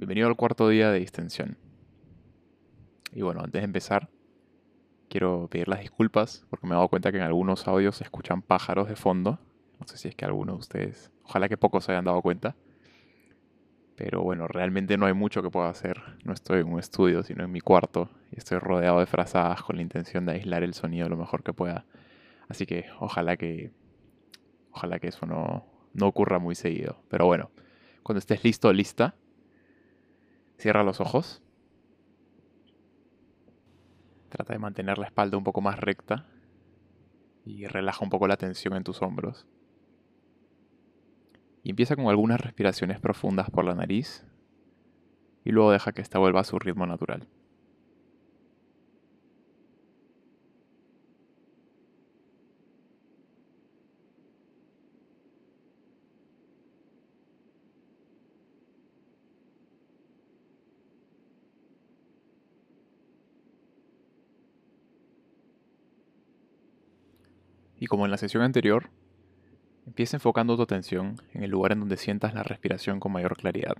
Bienvenido al cuarto día de distensión. Y bueno, antes de empezar, quiero pedir las disculpas porque me he dado cuenta que en algunos audios se escuchan pájaros de fondo. No sé si es que algunos de ustedes, ojalá que pocos se hayan dado cuenta. Pero bueno, realmente no hay mucho que pueda hacer. No estoy en un estudio, sino en mi cuarto. Y estoy rodeado de frazadas con la intención de aislar el sonido lo mejor que pueda. Así que ojalá que. Ojalá que eso no, no ocurra muy seguido. Pero bueno, cuando estés listo lista, cierra los ojos. Trata de mantener la espalda un poco más recta y relaja un poco la tensión en tus hombros. Y empieza con algunas respiraciones profundas por la nariz y luego deja que esta vuelva a su ritmo natural. Como en la sesión anterior, empieza enfocando tu atención en el lugar en donde sientas la respiración con mayor claridad,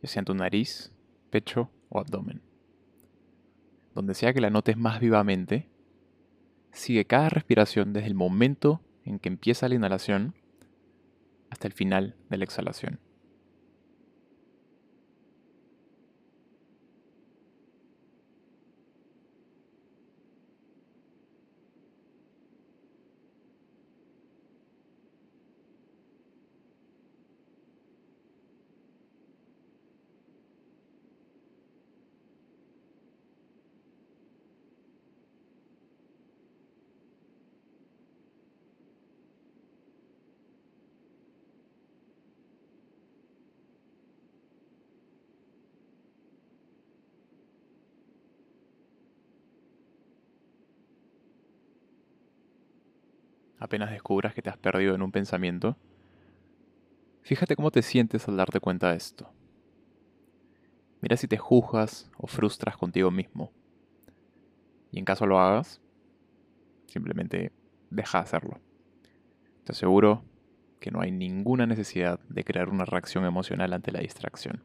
ya sea en tu nariz, pecho o abdomen. Donde sea que la notes más vivamente, sigue cada respiración desde el momento en que empieza la inhalación hasta el final de la exhalación. Apenas descubras que te has perdido en un pensamiento, fíjate cómo te sientes al darte cuenta de esto. Mira si te juzgas o frustras contigo mismo. Y en caso lo hagas, simplemente deja de hacerlo. Te aseguro que no hay ninguna necesidad de crear una reacción emocional ante la distracción.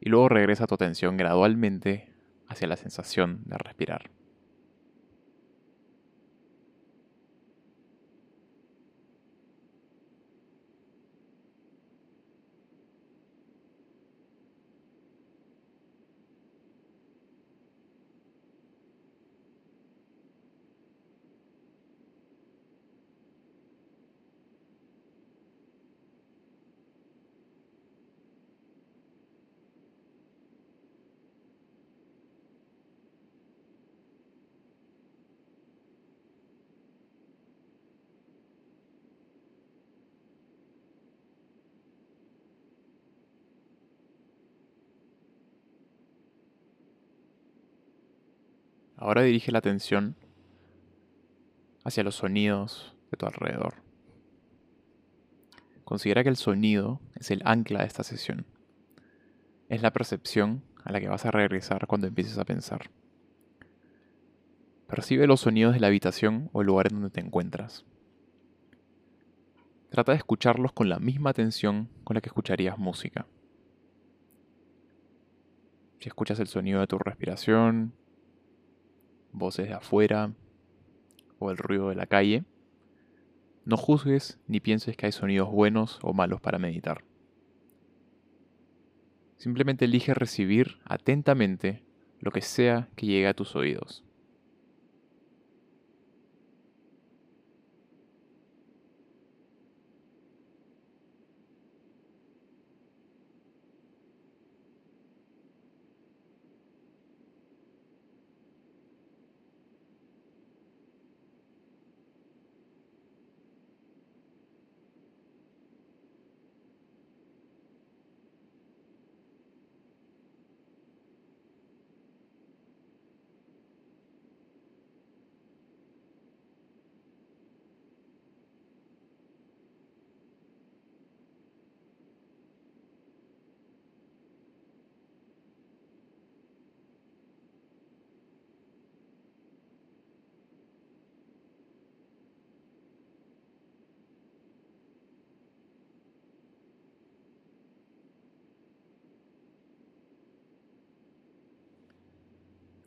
Y luego regresa tu atención gradualmente hacia la sensación de respirar. Ahora dirige la atención hacia los sonidos de tu alrededor. Considera que el sonido es el ancla de esta sesión. Es la percepción a la que vas a regresar cuando empieces a pensar. Percibe los sonidos de la habitación o el lugar en donde te encuentras. Trata de escucharlos con la misma atención con la que escucharías música. Si escuchas el sonido de tu respiración, voces de afuera o el ruido de la calle, no juzgues ni pienses que hay sonidos buenos o malos para meditar. Simplemente elige recibir atentamente lo que sea que llegue a tus oídos.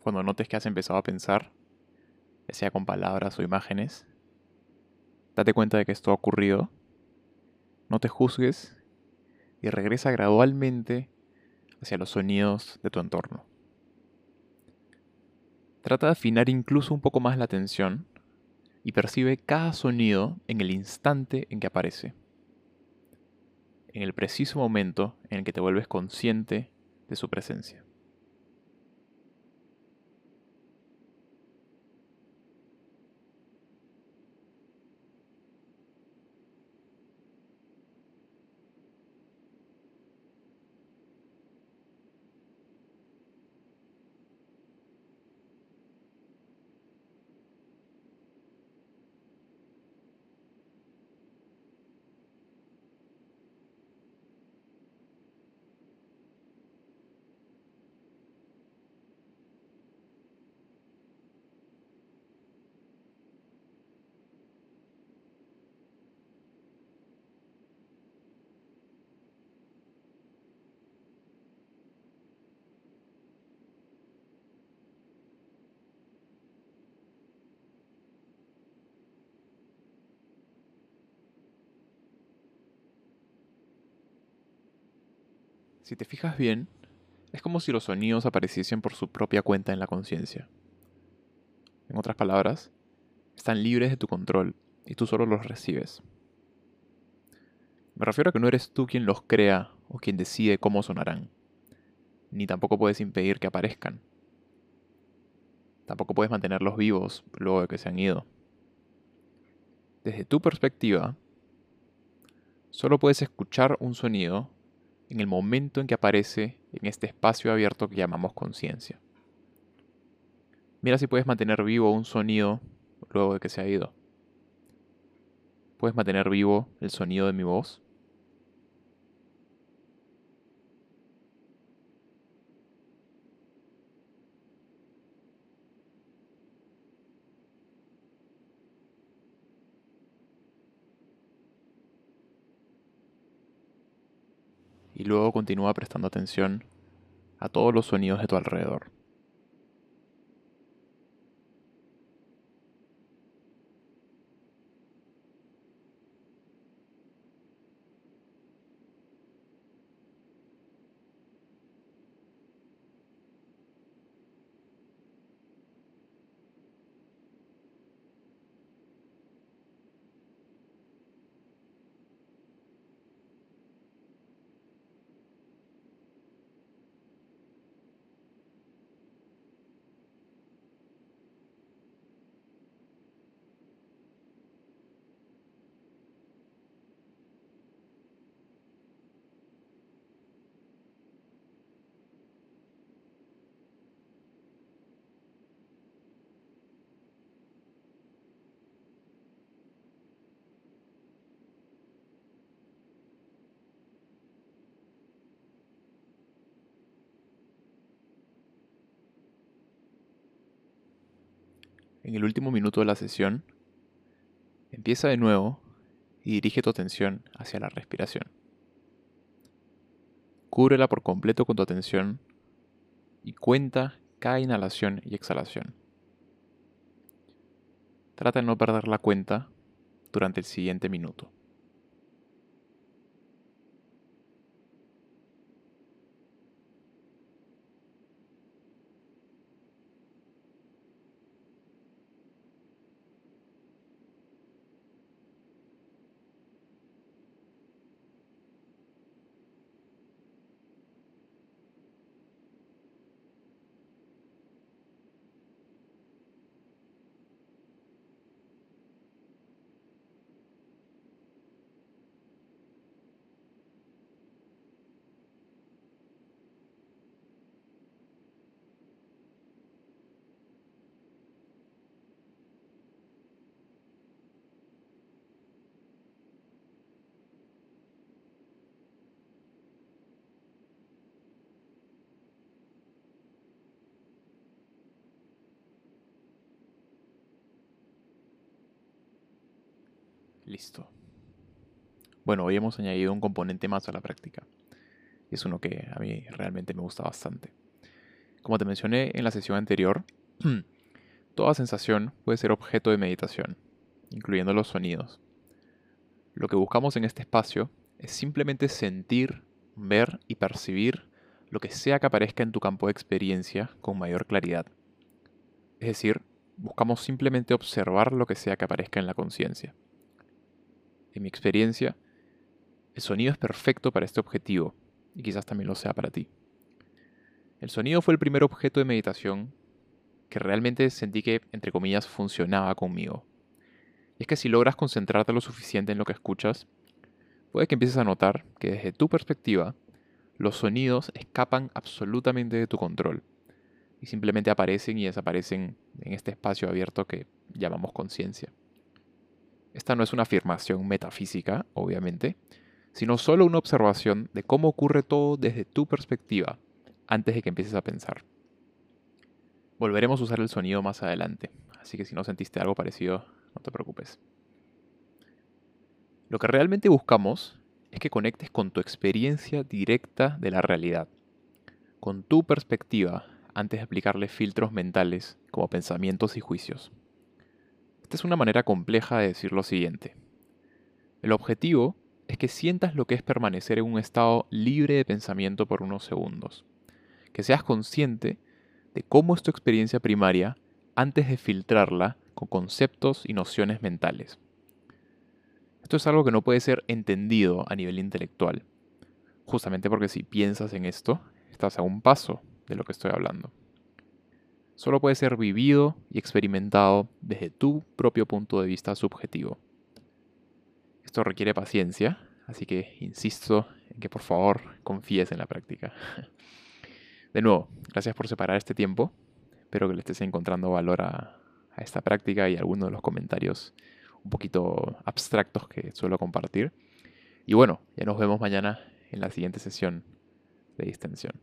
Cuando notes que has empezado a pensar, ya sea con palabras o imágenes, date cuenta de que esto ha ocurrido, no te juzgues y regresa gradualmente hacia los sonidos de tu entorno. Trata de afinar incluso un poco más la atención y percibe cada sonido en el instante en que aparece, en el preciso momento en el que te vuelves consciente de su presencia. Si te fijas bien, es como si los sonidos apareciesen por su propia cuenta en la conciencia. En otras palabras, están libres de tu control y tú solo los recibes. Me refiero a que no eres tú quien los crea o quien decide cómo sonarán, ni tampoco puedes impedir que aparezcan. Tampoco puedes mantenerlos vivos luego de que se han ido. Desde tu perspectiva, solo puedes escuchar un sonido en el momento en que aparece en este espacio abierto que llamamos conciencia. Mira si puedes mantener vivo un sonido luego de que se ha ido. ¿Puedes mantener vivo el sonido de mi voz? Y luego continúa prestando atención a todos los sonidos de tu alrededor. En el último minuto de la sesión, empieza de nuevo y dirige tu atención hacia la respiración. Cúbrela por completo con tu atención y cuenta cada inhalación y exhalación. Trata de no perder la cuenta durante el siguiente minuto. Listo. Bueno, hoy hemos añadido un componente más a la práctica. Es uno que a mí realmente me gusta bastante. Como te mencioné en la sesión anterior, toda sensación puede ser objeto de meditación, incluyendo los sonidos. Lo que buscamos en este espacio es simplemente sentir, ver y percibir lo que sea que aparezca en tu campo de experiencia con mayor claridad. Es decir, buscamos simplemente observar lo que sea que aparezca en la conciencia. En mi experiencia, el sonido es perfecto para este objetivo y quizás también lo sea para ti. El sonido fue el primer objeto de meditación que realmente sentí que, entre comillas, funcionaba conmigo. Y es que si logras concentrarte lo suficiente en lo que escuchas, puede que empieces a notar que desde tu perspectiva, los sonidos escapan absolutamente de tu control y simplemente aparecen y desaparecen en este espacio abierto que llamamos conciencia. Esta no es una afirmación metafísica, obviamente, sino solo una observación de cómo ocurre todo desde tu perspectiva antes de que empieces a pensar. Volveremos a usar el sonido más adelante, así que si no sentiste algo parecido, no te preocupes. Lo que realmente buscamos es que conectes con tu experiencia directa de la realidad, con tu perspectiva antes de aplicarle filtros mentales como pensamientos y juicios. Esta es una manera compleja de decir lo siguiente. El objetivo es que sientas lo que es permanecer en un estado libre de pensamiento por unos segundos. Que seas consciente de cómo es tu experiencia primaria antes de filtrarla con conceptos y nociones mentales. Esto es algo que no puede ser entendido a nivel intelectual, justamente porque si piensas en esto, estás a un paso de lo que estoy hablando. Solo puede ser vivido y experimentado desde tu propio punto de vista subjetivo. Esto requiere paciencia, así que insisto en que por favor confíes en la práctica. De nuevo, gracias por separar este tiempo. Espero que le estés encontrando valor a, esta práctica y a algunos de los comentarios un poquito abstractos que suelo compartir. Y bueno, ya nos vemos mañana en la siguiente sesión de distensión.